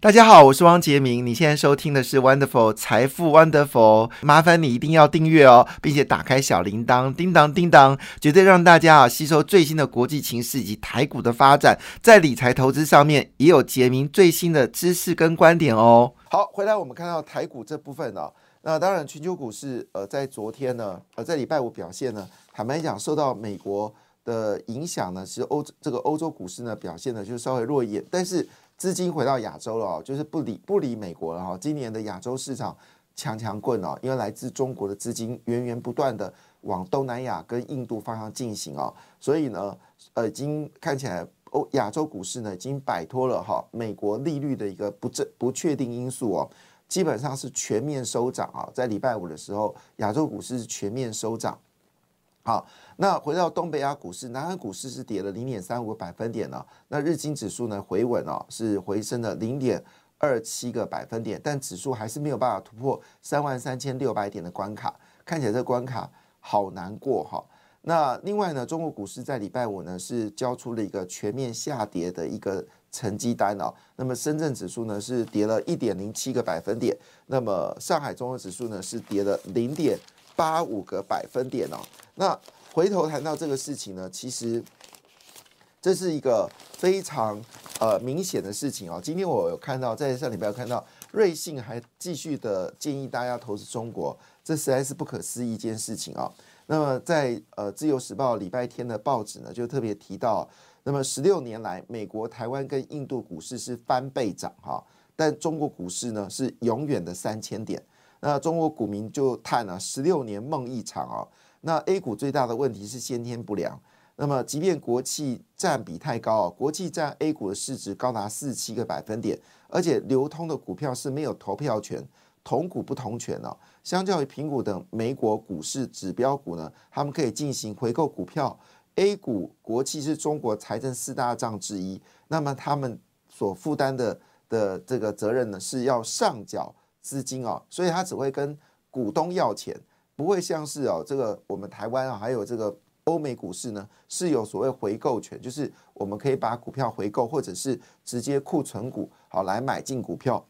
大家好，我是汪杰明。你现在收听的是 Wonderful 财富 Wonderful，麻烦你一定要订阅哦，并且打开小铃铛，叮当叮当，绝对让大家啊吸收最新的国际情势以及台股的发展，在理财投资上面也有杰明最新的知识跟观点哦。好，回来我们看到台股这部分呢，那当然全球股市呃在昨天呢，呃在礼拜五表现呢，坦白讲受到美国的影响呢，是欧这个欧洲股市呢表现呢就稍微弱一点，但是。资金回到亚洲了哦，就是不理不理美国了哈。今年的亚洲市场强强棍哦，因为来自中国的资金源源不断的往东南亚跟印度方向进行哦，所以呢，呃，已经看起来欧亚洲股市呢已经摆脱了哈美国利率的一个不正不确定因素哦，基本上是全面收涨啊。在礼拜五的时候，亚洲股市是全面收涨。好，那回到东北亚股市，南韩股市是跌了零点三五个百分点呢。那日经指数呢回稳哦，是回升了零点二七个百分点，但指数还是没有办法突破三万三千六百点的关卡，看起来这关卡好难过哈。那另外呢，中国股市在礼拜五呢是交出了一个全面下跌的一个成绩单哦。那么深圳指数呢是跌了一点零七个百分点，那么上海综合指数呢是跌了零点。八五个百分点哦，那回头谈到这个事情呢，其实这是一个非常呃明显的事情哦。今天我有看到，在上礼拜有看到瑞信还继续的建议大家投资中国，这实在是不可思议一件事情啊。那么在呃自由时报礼拜天的报纸呢，就特别提到，那么十六年来，美国、台湾跟印度股市是翻倍涨哈，但中国股市呢是永远的三千点。那中国股民就叹了，十六年梦一场哦。那 A 股最大的问题是先天不良。那么，即便国企占比太高哦，国企占 A 股的市值高达四七个百分点，而且流通的股票是没有投票权，同股不同权哦。相较于苹果等美国股市指标股呢，他们可以进行回购股票。A 股国企是中国财政四大账之一，那么他们所负担的的这个责任呢，是要上缴。资金哦，所以他只会跟股东要钱，不会像是哦这个我们台湾啊，还有这个欧美股市呢是有所谓回购权，就是我们可以把股票回购，或者是直接库存股好来买进股票，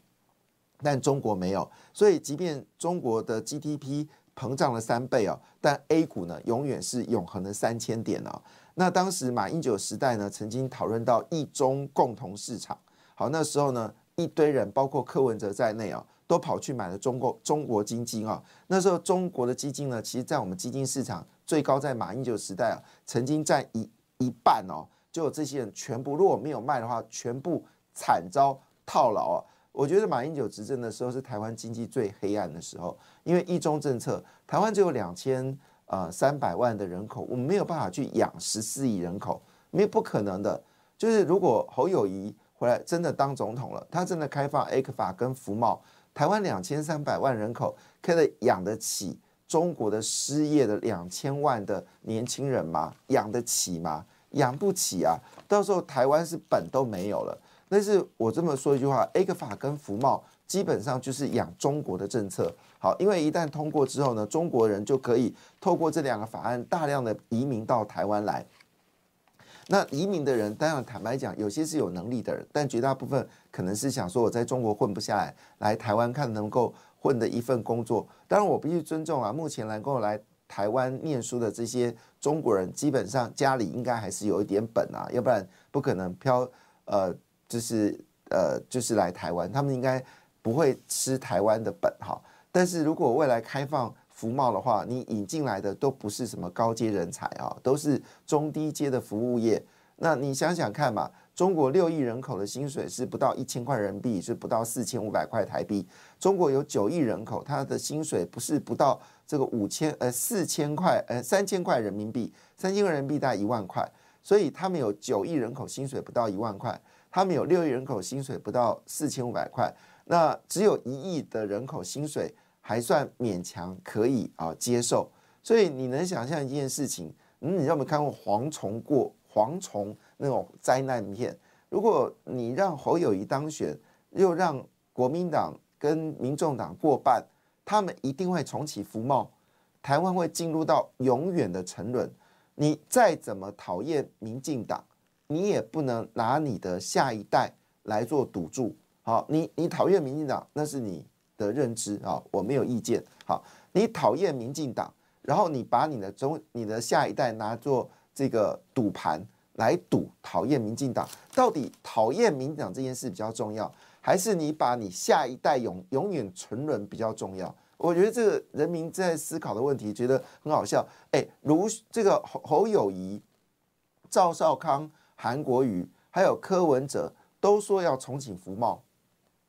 但中国没有，所以即便中国的 GDP 膨胀了三倍哦，但 A 股呢永远是永恒的三千点哦。那当时马英九时代呢，曾经讨论到一中共同市场，好那时候呢一堆人包括柯文哲在内啊。都跑去买了中国中国基金啊！那时候中国的基金呢，其实在我们基金市场最高在马英九时代啊，曾经占一一半哦。就这些人全部如果没有卖的话，全部惨遭套牢啊！我觉得马英九执政的时候是台湾经济最黑暗的时候，因为一中政策，台湾只有两千呃三百万的人口，我们没有办法去养十四亿人口，没不可能的。就是如果侯友谊回来真的当总统了，他真的开放 A 克法跟福茂。台湾两千三百万人口，可以养得起中国的失业的两千万的年轻人吗？养得起吗？养不起啊！到时候台湾是本都没有了。但是我这么说一句话，A 克法跟福茂基本上就是养中国的政策。好，因为一旦通过之后呢，中国人就可以透过这两个法案大量的移民到台湾来。那移民的人，当然坦白讲，有些是有能力的人，但绝大部分可能是想说我在中国混不下来，来台湾看能够混的一份工作。当然我必须尊重啊，目前能够来台湾念书的这些中国人，基本上家里应该还是有一点本啊，要不然不可能漂呃，就是呃，就是来台湾，他们应该不会吃台湾的本哈。但是如果未来开放，服贸的话，你引进来的都不是什么高阶人才啊，都是中低阶的服务业。那你想想看嘛，中国六亿人口的薪水是不到一千块人民币，是不到四千五百块台币。中国有九亿人口，他的薪水不是不到这个五千呃四千块呃三千块人民币，三千块人民币大概一万块。所以他们有九亿人口薪水不到一万块，他们有六亿人口薪水不到四千五百块，那只有一亿的人口薪水。还算勉强可以啊接受，所以你能想象一件事情？嗯，你有没有看过蝗虫过蝗虫那种灾难片？如果你让侯友谊当选，又让国民党跟民众党过半，他们一定会重启服贸，台湾会进入到永远的沉沦。你再怎么讨厌民进党，你也不能拿你的下一代来做赌注。好，你你讨厌民进党，那是你的认知啊，我没有意见。好，你讨厌民进党，然后你把你的中你的下一代拿做这个赌盘来赌，讨厌民进党，到底讨厌民进党这件事比较重要，还是你把你下一代永永远沉沦比较重要？我觉得这个人民在思考的问题，觉得很好笑。哎，如这个侯侯友谊、赵少康、韩国瑜，还有柯文哲，都说要重启服茂，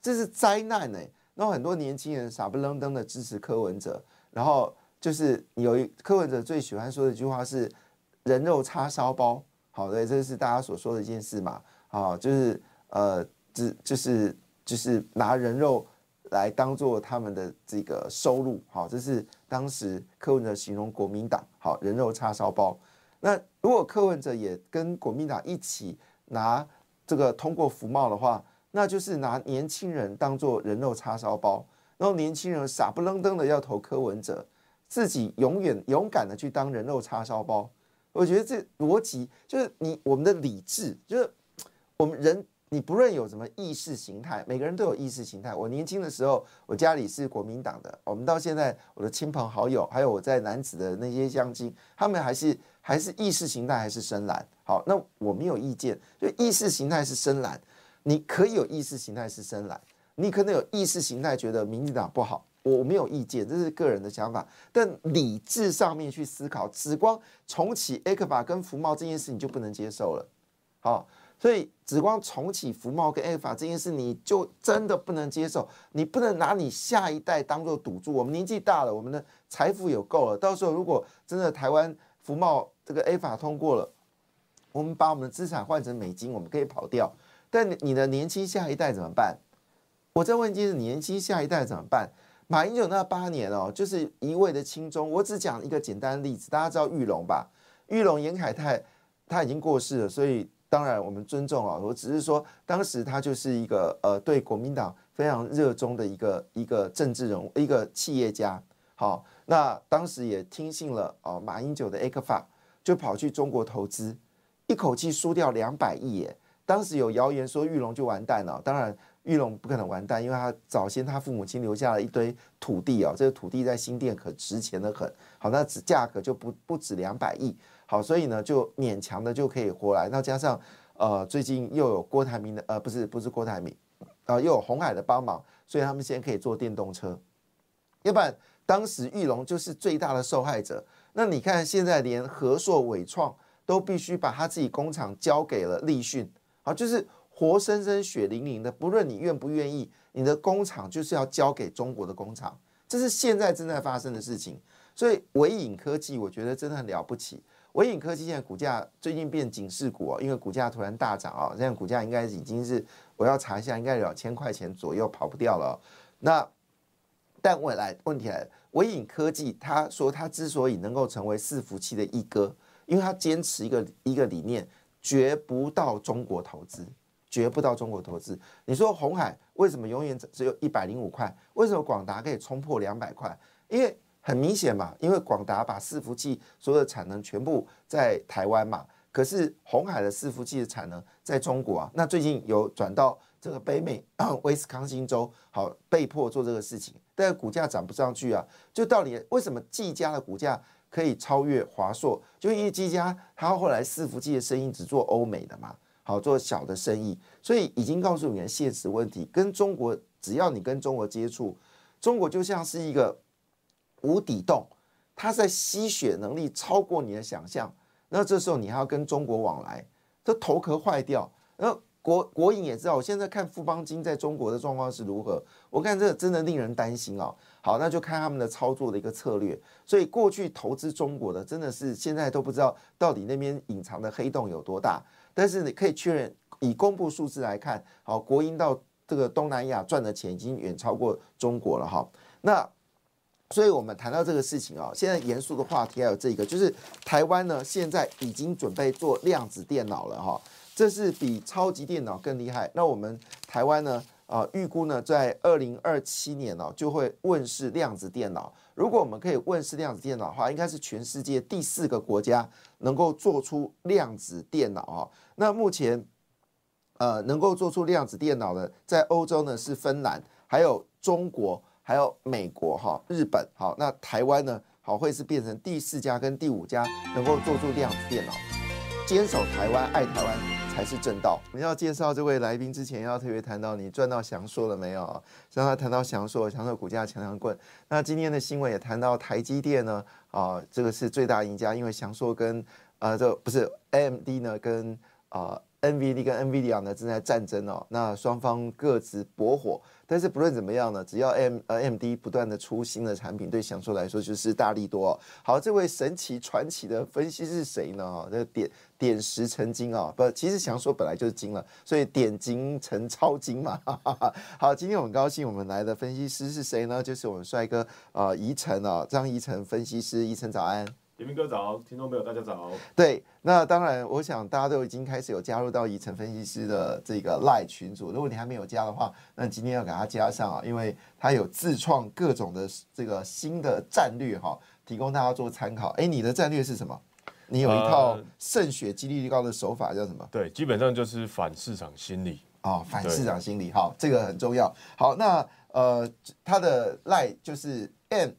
这是灾难呢。那很多年轻人傻不愣登的支持柯文哲，然后就是有一柯文哲最喜欢说的一句话是“人肉叉烧包”。好的，这是大家所说的一件事嘛？好，就是呃，只就是就是拿人肉。来当做他们的这个收入，好，这是当时柯文哲形容国民党，好人肉叉烧包。那如果柯文哲也跟国民党一起拿这个通过服贸的话，那就是拿年轻人当做人肉叉烧包，然后年轻人傻不愣登的要投柯文哲，自己永远勇敢的去当人肉叉烧包。我觉得这逻辑就是你我们的理智，就是我们人。你不论有什么意识形态，每个人都有意识形态。我年轻的时候，我家里是国民党的。我们到现在，我的亲朋好友，还有我在南子的那些乡亲，他们还是还是意识形态还是深蓝。好，那我没有意见。就意识形态是深蓝，你可以有意识形态是深蓝，你可能有意识形态觉得民进党不好，我没有意见，这是个人的想法。但理智上面去思考，只光重启 A 克法跟福茂这件事，你就不能接受了。好。所以，只光重启福茂跟 A 法这件事，你就真的不能接受。你不能拿你下一代当做赌注。我们年纪大了，我们的财富有够了。到时候如果真的台湾福茂这个 A 法通过了，我们把我们的资产换成美金，我们可以跑掉。但你的年轻下一代怎么办？我在问，就是年轻下一代怎么办？马英九那八年哦，就是一味的轻中。我只讲一个简单的例子，大家知道玉龙吧？玉龙严凯泰他已经过世了，所以。当然，我们尊重啊。我只是说，当时他就是一个呃，对国民党非常热衷的一个一个政治人物，一个企业家。好，那当时也听信了啊，马英九的 A 克法，就跑去中国投资，一口气输掉两百亿耶。当时有谣言说玉龙就完蛋了。当然，玉龙不可能完蛋，因为他早先他父母亲留下了一堆土地啊，这个土地在新店可值钱的很。好，那值价格就不不止两百亿。好，所以呢，就勉强的就可以活来。那加上，呃，最近又有郭台铭的，呃，不是不是郭台铭，啊，又有红海的帮忙，所以他们现在可以坐电动车。要不然，当时玉龙就是最大的受害者。那你看，现在连和硕伟创都必须把他自己工厂交给了立讯，好，就是活生生血淋淋的，不论你愿不愿意，你的工厂就是要交给中国的工厂，这是现在正在发生的事情。所以伟影科技，我觉得真的很了不起。伟影科技现在股价最近变警示股哦，因为股价突然大涨啊，现在股价应该已经是我要查一下，应该两千块钱左右跑不掉了。那但未来问题来了，伟影科技他说他之所以能够成为伺服器的一哥，因为他坚持一个一个理念，绝不到中国投资，绝不到中国投资。你说红海为什么永远只有一百零五块？为什么广达可以冲破两百块？因为很明显嘛，因为广达把伺服器所有的产能全部在台湾嘛，可是红海的伺服器的产能在中国啊。那最近有转到这个北美 威斯康星州，好被迫做这个事情，但是股价涨不上去啊。就到底为什么技嘉的股价可以超越华硕？就因为技嘉它后来伺服器的生意只做欧美的嘛，好做小的生意，所以已经告诉你的现实问题，跟中国只要你跟中国接触，中国就像是一个。无底洞，它在吸血能力超过你的想象。那这时候你还要跟中国往来，这头壳坏掉。然后国国营也知道，我现在看富邦金在中国的状况是如何。我看这真的令人担心哦。好，那就看他们的操作的一个策略。所以过去投资中国的真的是现在都不知道到底那边隐藏的黑洞有多大。但是你可以确认，以公布数字来看，好，国营到这个东南亚赚的钱已经远超过中国了哈。那所以，我们谈到这个事情啊，现在严肃的话题还有这个，就是台湾呢，现在已经准备做量子电脑了哈。这是比超级电脑更厉害。那我们台湾呢？啊，预估呢，在二零二七年哦，就会问世量子电脑。如果我们可以问世量子电脑的话，应该是全世界第四个国家能够做出量子电脑啊。那目前，呃，能够做出量子电脑的，在欧洲呢是芬兰，还有中国，还有美国哈，日本好，那台湾呢，好会是变成第四家跟第五家能够做出量子电脑。坚守台湾，爱台湾才是正道。我们要介绍这位来宾之前，要特别谈到你赚到翔硕了没有？让他谈到翔硕，翔硕股价强强棍。那今天的新闻也谈到台积电呢，啊，这个是最大赢家，因为翔硕跟呃，这不是 AMD 呢，跟啊。NVD 跟 NVIDIA 呢正在战争哦，那双方各自搏火，但是不论怎么样呢，只要 M 呃 MD 不断的出新的产品，对享受来说就是大力多。好，这位神奇传奇的分析是谁呢？哈，这点点石成金啊，不，其实享受本来就是金了，所以点金成超金嘛。好，今天我很高兴我们来的分析师是谁呢？就是我们帅哥啊，宜晨啊，张宜晨分析师，宜晨早安。黎明哥早，听众朋友大家早。对，那当然，我想大家都已经开始有加入到宜晨分析师的这个赖群组。如果你还没有加的话，那今天要给他加上啊，因为他有自创各种的这个新的战略哈，提供大家做参考。哎，你的战略是什么？你有一套胜血几率高的手法叫什么？对，基本上就是反市场心理啊，反市场心理哈，这个很重要。好，那呃，他的赖就是 M。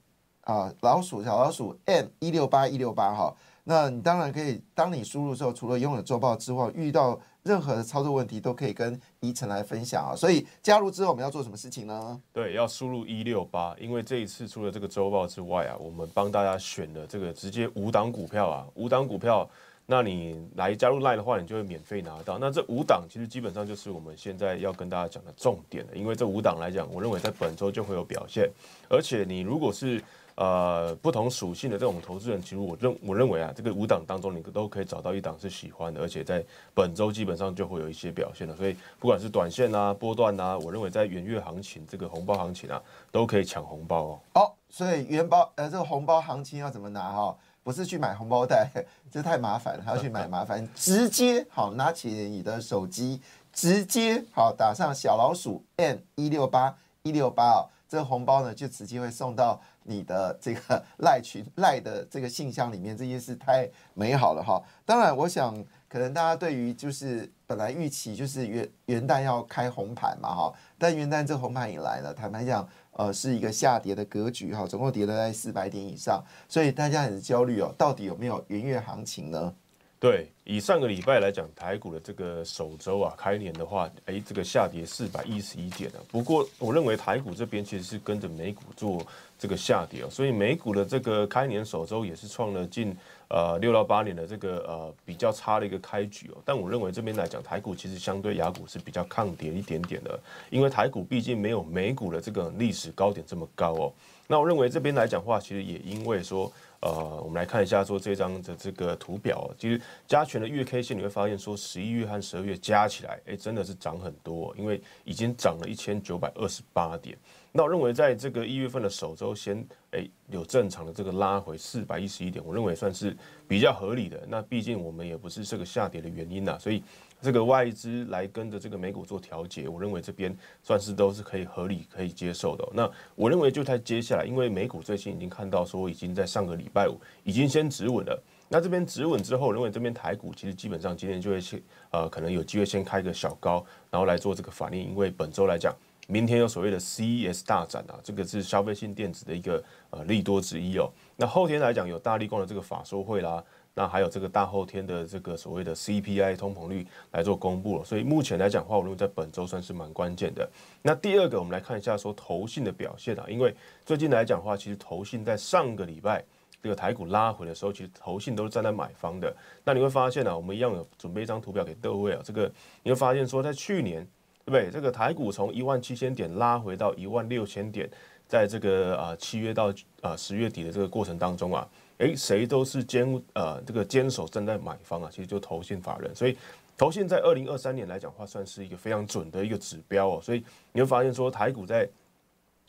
啊，老鼠小老鼠 M 一六八一六八哈，那你当然可以，当你输入之后，除了拥有周报之外，遇到任何的操作问题都可以跟宜晨来分享啊。所以加入之后我们要做什么事情呢？对，要输入一六八，因为这一次除了这个周报之外啊，我们帮大家选的这个直接五档股票啊，五档股票，那你来加入 Line 的话，你就会免费拿到。那这五档其实基本上就是我们现在要跟大家讲的重点了，因为这五档来讲，我认为在本周就会有表现，而且你如果是呃，不同属性的这种投资人，其实我认我认为啊，这个五档当中，你都可以找到一档是喜欢的，而且在本周基本上就会有一些表现了。所以不管是短线啊、波段啊，我认为在元月行情这个红包行情啊，都可以抢红包哦。哦，所以元包呃，这个红包行情要怎么拿哈？不是去买红包袋，这太麻烦了，还要去买麻烦，直接好拿起你的手机，直接好打上小老鼠 n 一六八一六八哦。这个红包呢，就直接会送到你的这个 赖群赖的这个信箱里面，这件事太美好了哈。当然，我想可能大家对于就是本来预期就是元元旦要开红盘嘛哈，但元旦这红盘以来呢，坦白讲，呃，是一个下跌的格局哈，总共跌了在四百点以上，所以大家很焦虑哦，到底有没有元月行情呢？对，以上个礼拜来讲，台股的这个首周啊，开年的话，哎，这个下跌四百一十一点啊。不过，我认为台股这边其实是跟着美股做这个下跌哦，所以美股的这个开年首周也是创了近呃六到八年的这个呃比较差的一个开局哦。但我认为这边来讲，台股其实相对雅股是比较抗跌一点点的，因为台股毕竟没有美股的这个历史高点这么高哦。那我认为这边来讲话，其实也因为说。呃，我们来看一下说这张的这个图表，其实加权的月 K 线你会发现说十一月和十二月加起来，哎，真的是涨很多，因为已经涨了一千九百二十八点。那我认为在这个一月份的首周先，哎，有正常的这个拉回四百一十一点，我认为算是比较合理的。那毕竟我们也不是这个下跌的原因呐，所以。这个外资来跟着这个美股做调节，我认为这边算是都是可以合理可以接受的。那我认为就在接下来，因为美股最近已经看到说已经在上个礼拜五已经先止稳了。那这边止稳之后，我认为这边台股其实基本上今天就会先呃可能有机会先开个小高，然后来做这个反应。因为本周来讲，明天有所谓的 CES 大展啊，这个是消费性电子的一个呃利多之一哦。那后天来讲有大力光的这个法说会啦。那还有这个大后天的这个所谓的 CPI 通膨率来做公布了，所以目前来讲话，我认为在本周算是蛮关键的。那第二个，我们来看一下说投信的表现啊，因为最近来讲的话，其实投信在上个礼拜这个台股拉回的时候，其实投信都是站在买方的。那你会发现呢，我们一样有准备一张图表给各位啊，这个你会发现说，在去年对不对？这个台股从一万七千点拉回到一万六千点，在这个啊七月到啊十月底的这个过程当中啊。诶，谁都是坚呃这个坚守站在买方啊，其实就投信法人，所以投信在二零二三年来讲话，算是一个非常准的一个指标哦。所以你会发现说，台股在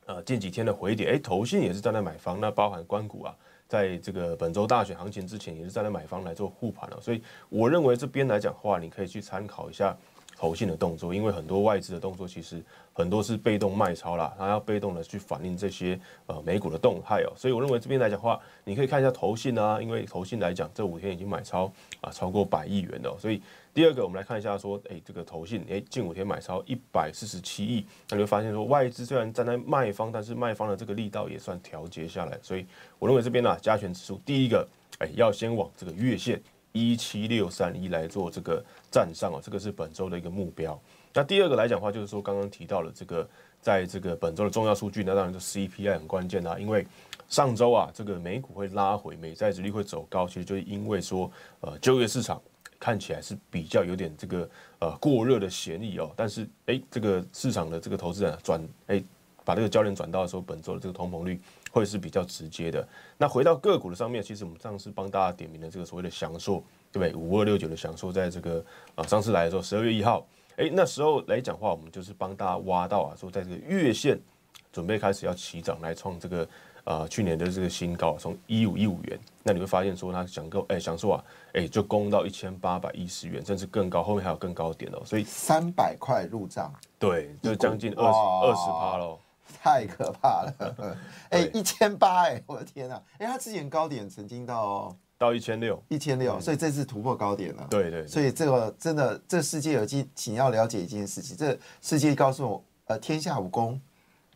呃近几天的回跌，诶，投信也是站在买方，那包含关股啊。在这个本周大选行情之前，也是站在买方来做护盘了。所以我认为这边来讲话，你可以去参考一下投信的动作，因为很多外资的动作其实很多是被动卖超啦，它要被动的去反映这些呃美股的动态哦。所以我认为这边来讲话，你可以看一下投信啊，因为投信来讲这五天已经买超啊超过百亿元了，所以。第二个，我们来看一下，说，哎，这个投信，哎，近五天买超一百四十七亿，那你会发现说，外资虽然站在卖方，但是卖方的这个力道也算调节下来，所以我认为这边呢，加权指数第一个，哎，要先往这个月线一七六三一来做这个站上哦，这个是本周的一个目标。那第二个来讲的话，就是说刚刚提到了这个，在这个本周的重要数据，那当然就 CPI 很关键啦，因为上周啊，这个美股会拉回，美债值率会走高，其实就是因为说，呃，就业市场。看起来是比较有点这个呃过热的嫌疑哦，但是哎，这个市场的这个投资人转哎把这个焦点转到说本周的这个通膨率会是比较直接的。那回到个股的上面，其实我们上次帮大家点名的这个所谓的祥硕，对不对？五二六九的祥硕，在这个啊上次来的时候，十二月一号，哎那时候来讲话，我们就是帮大家挖到啊，说在这个月线准备开始要起涨来创这个。呃，去年的这个新高从一五一五元，那你会发现说它想够，哎，想说啊，哎，就攻到一千八百一十元，甚至更高，后面还有更高点哦，所以三百块入账，对，就将近二十二十趴喽，太可怕了，哎，一千八，哎，我的天呐，哎，它之前高点曾经到到一千六，一千六，所以这次突破高点了，对对，所以这个真的，这世界有机，请要了解一件事情，这世界告诉我，呃，天下武功。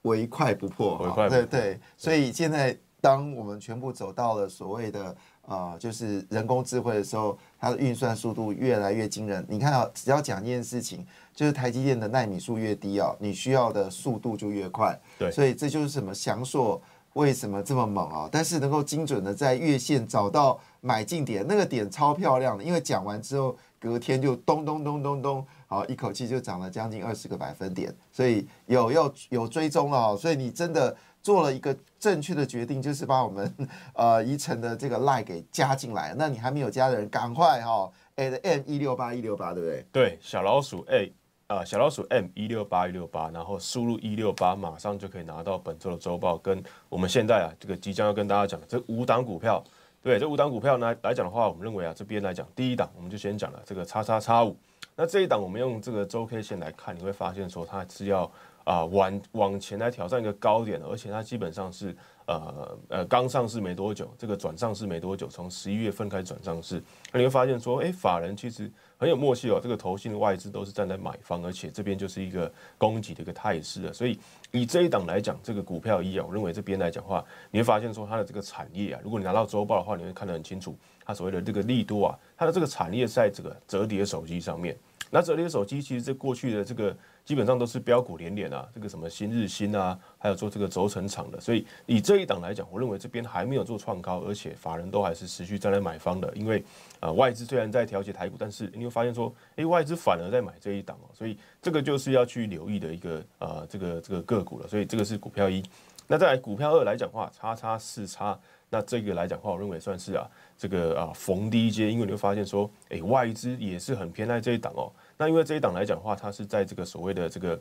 唯快不破，对对，所以现在当我们全部走到了所谓的呃，就是人工智慧的时候，它的运算速度越来越惊人。你看啊，只要讲一件事情，就是台积电的纳米数越低啊，你需要的速度就越快。对，所以这就是什么翔硕为什么这么猛啊？但是能够精准的在月线找到买进点，那个点超漂亮的，因为讲完之后隔天就咚咚咚咚咚。好，一口气就涨了将近二十个百分点，所以有要有追踪了，所以你真的做了一个正确的决定，就是把我们 呃宜城的这个赖给加进来。那你还没有加的人，赶快哈，at m 一六八一六八，对不对？对，小老鼠 a 啊，小老鼠 m 一六八一六八，然后输入一六八，马上就可以拿到本周的周报，跟我们现在啊这个即将要跟大家讲的这五档股票，对，这五档股票呢来讲的话，我们认为啊这边来讲第一档，我们就先讲了这个叉叉叉五。那这一档我们用这个周 K 线来看，你会发现说它是要啊往往前来挑战一个高点，而且它基本上是呃呃刚上市没多久，这个转上市没多久，从十一月份开始转上市，那你会发现说，哎，法人其实很有默契哦，这个投信的外资都是站在买方，而且这边就是一个供给的一个态势了，所以以这一档来讲，这个股票一样，我认为这边来讲话，你会发现说它的这个产业啊，如果你拿到周报的话，你会看得很清楚。它所谓的这个利多啊，它的这个产业在这个折叠手机上面。那折叠手机其实在过去的这个基本上都是标股连连啊，这个什么新日新啊，还有做这个轴承厂的。所以以这一档来讲，我认为这边还没有做创高，而且法人都还是持续在来买方的。因为啊，外资虽然在调节台股，但是你会发现说，诶，外资反而在买这一档哦。所以这个就是要去留意的一个呃这个这个个股了。所以这个是股票一。那再来股票二来讲话，叉叉四叉。那这个来讲话，我认为算是啊，这个啊逢低接，因为你会发现说，哎，外资也是很偏爱这一档哦。那因为这一档来讲的话，它是在这个所谓的这个，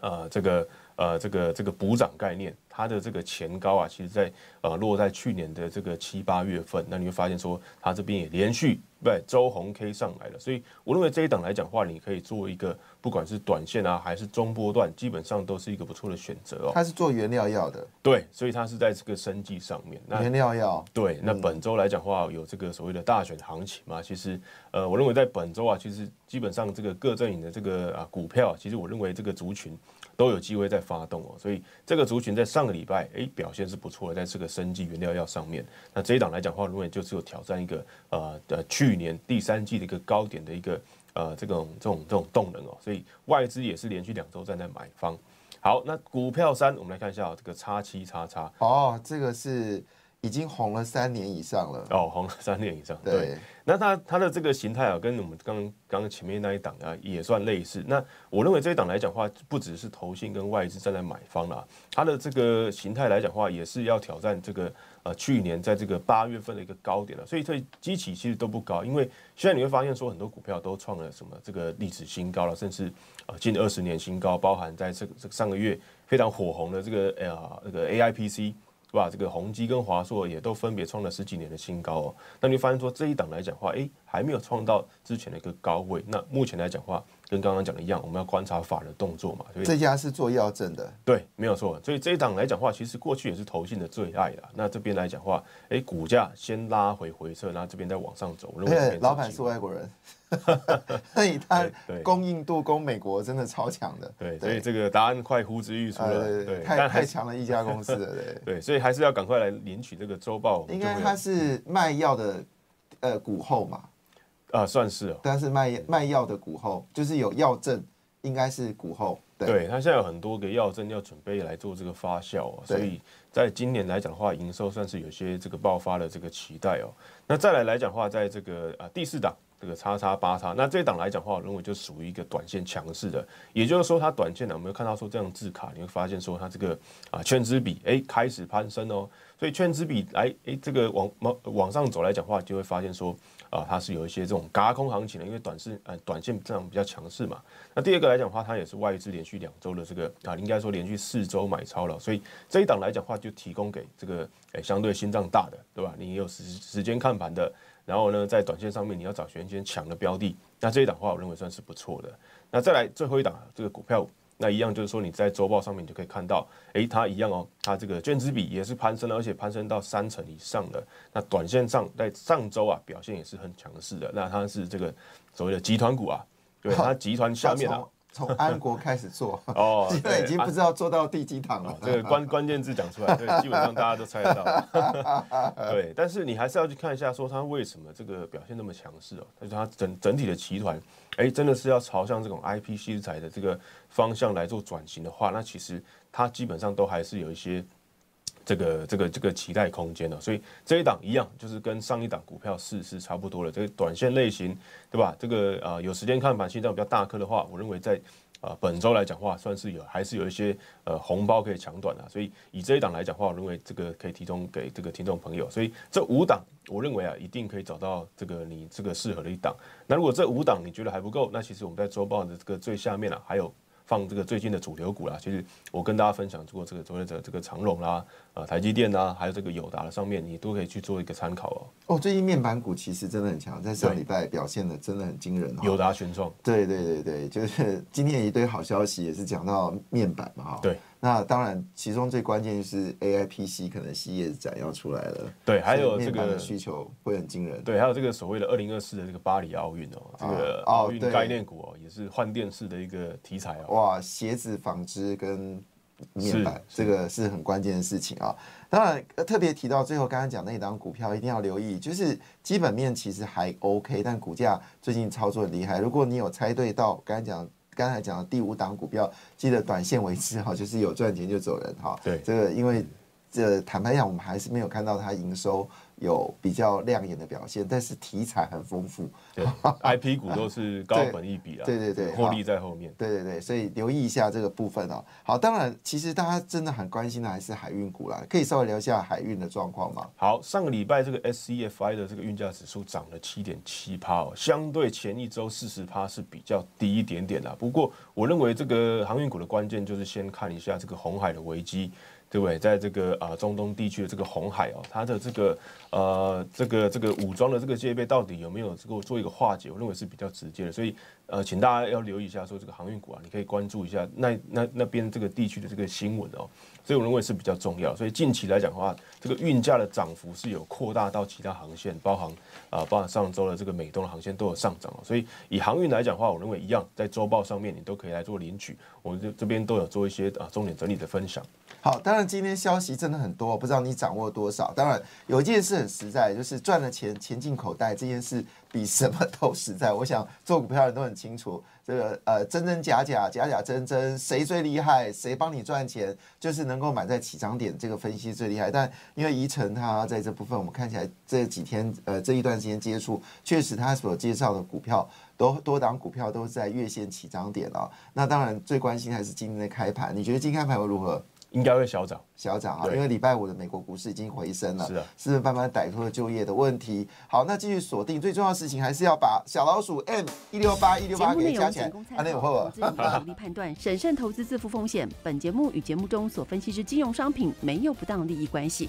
呃，这个呃，这个这个补涨概念，它的这个前高啊，其实在呃落在去年的这个七八月份，那你会发现说，它这边也连续。对，周红 K 上来了，所以我认为这一档来讲话，你可以做一个，不管是短线啊，还是中波段，基本上都是一个不错的选择哦。它是做原料药的，对，所以它是在这个生计上面。原料药，对。那本周来讲话，有这个所谓的大选行情嘛？其实，呃，我认为在本周啊，其实基本上这个各阵营的这个啊股票，其实我认为这个族群都有机会在发动哦。所以这个族群在上个礼拜，哎，表现是不错的，在这个生计原料药上面。那这一档来讲话，认为就是有挑战一个呃的去。年第三季的一个高点的一个呃这种这种这种动能哦，所以外资也是连续两周站在买方。好，那股票三，我们来看一下这个叉七叉叉哦，这个是已经红了三年以上了哦，红了三年以上。对，那它它的这个形态啊，跟我们刚刚刚前面那一档啊也算类似。那我认为这一档来讲话，不只是投信跟外资站在买方啦，它的这个形态来讲话，也是要挑战这个。呃，去年在这个八月份的一个高点了，所以这基期其实都不高，因为现在你会发现说很多股票都创了什么这个历史新高了，甚至呃近二十年新高，包含在这个这个上个月非常火红的这个呃那个 A I P C 是吧？这个宏基跟华硕也都分别创了十几年的新高哦。那你发现说这一档来讲话，哎，还没有创到之前的一个高位。那目前来讲话，跟刚刚讲的一样，我们要观察法的动作嘛。这家是做药证的，对，没有错。所以这一档来讲话，其实过去也是投信的最爱啦。那这边来讲话，哎，股价先拉回回撤，那这边再往上走。而且 老板是外国人。所以他供应度供美国真的超强的，对，所以这个答案快呼之欲出了，对，太太强了一家公司了，对，对，所以还是要赶快来领取这个周报。应该它是卖药的，呃，股后嘛，啊，算是哦，但是卖卖药的股后，就是有药证，应该是股后，对，它现在有很多个药证要准备来做这个发酵哦，所以在今年来讲的话，营收算是有些这个爆发的这个期待哦。那再来来讲的话，在这个啊第四档。这个叉叉八叉，那这档来讲话，我认为就属于一个短线强势的，也就是说，它短线呢，我们看到说这样字卡，你会发现说它这个啊圈资比哎开始攀升哦，所以圈资比来哎这个往往往上走来讲话，就会发现说啊它是有一些这种嘎空行情的，因为短视呃短线这样比较强势嘛。那第二个来讲的话，它也是外资连续两周的这个啊应该说连续四周买超了，所以这一档来讲的话就提供给这个哎相对心脏大的对吧？你有时时间看盘的。然后呢，在短线上面你要找选间强的标的，那这一档的话我认为算是不错的。那再来最后一档这个股票，那一样就是说你在周报上面你就可以看到，诶，它一样哦，它这个券资比也是攀升了，而且攀升到三成以上的。那短线上在上周啊表现也是很强势的。那它是这个所谓的集团股啊，对它集团下面啊。从安国开始做哦，现在已经不知道做到第几堂了。这个关关键字讲出来，对，基本上大家都猜得到。对，但是你还是要去看一下，说它为什么这个表现那么强势哦？就是它整整体的集团，哎，真的是要朝向这种 IP 题材的这个方向来做转型的话，那其实它基本上都还是有一些。这个这个这个期待空间的，所以这一档一样，就是跟上一档股票是是差不多的。这个短线类型，对吧？这个啊，有时间看盘，心脏比较大颗的话，我认为在啊本周来讲话，算是有还是有一些呃红包可以抢短的。所以以这一档来讲话，我认为这个可以提供给这个听众朋友。所以这五档，我认为啊，一定可以找到这个你这个适合的一档。那如果这五档你觉得还不够，那其实我们在周报的这个最下面啊，还有。放这个最近的主流股啦，其实我跟大家分享过这个所谓的这个长龙啦、呃台积电啦，还有这个友达的上面，你都可以去做一个参考哦。哦，最近面板股其实真的很强，在上礼拜表现的真的很惊人。友达群创，对对对对，就是今天一堆好消息，也是讲到面板嘛哈。对。那当然，其中最关键就是 A I P C 可能系列展要出来了。对，还有这个需求会很惊人。对，还有这个所谓的二零二四的这个巴黎奥运哦，这个奥运概念股哦，也是换电式的一个题材啊。哇，鞋子纺织跟面板，这个是很关键的事情啊。当然，特别提到最后刚刚讲那档股票，一定要留意，就是基本面其实还 O K，但股价最近操作很厉害。如果你有猜对到刚才讲。刚才讲的第五档股票，记得短线为之哈，就是有赚钱就走人哈。对，这个因为这坦白讲，我们还是没有看到它营收。有比较亮眼的表现，但是题材很丰富。对，IP 股都是高本一比啊。对对对，获利在后面。对对对，所以留意一下这个部分哦。好，当然，其实大家真的很关心的还是海运股啦，可以稍微聊一下海运的状况吗？好，上个礼拜这个 SCFI 的这个运价指数涨了七点七趴哦，相对前一周四十趴是比较低一点点的。不过，我认为这个航运股的关键就是先看一下这个红海的危机。对不对？在这个啊中东地区的这个红海哦，它的这个呃这个这个武装的这个戒备到底有没有这个做一个化解？我认为是比较直接的，所以呃，请大家要留意一下，说这个航运股啊，你可以关注一下那那那边这个地区的这个新闻哦。所以我认为是比较重要。所以近期来讲的话，这个运价的涨幅是有扩大到其他航线，包含啊包含上周的这个美东的航线都有上涨哦。所以以航运来讲的话，我认为一样，在周报上面你都可以来做领取，我们这这边都有做一些啊重点整理的分享。好，当然今天消息真的很多，不知道你掌握多少。当然有一件事很实在，就是赚了钱钱进口袋这件事比什么都实在。我想做股票的人都很清楚，这个呃真真假假假假真真，谁最厉害，谁帮你赚钱，就是能够买在起涨点，这个分析最厉害。但因为宜晨他在这部分，我们看起来这几天呃这一段时间接触，确实他所介绍的股票都多档股票都是在月线起涨点了。那当然最关心还是今天的开盘，你觉得今天开盘会如何？应该会小涨。小涨啊，因为礼拜五的美国股市已经回升了，是啊是慢慢摆脱了就业的问题。好，那继续锁定最重要的事情，还是要把小老鼠 M 一六八一六八节目内给加起来容仅供。参啊，那有考，会投资人独立判断，审慎投资，自负风险。本节目与节目中所分析之金融商品没有不当利益关系。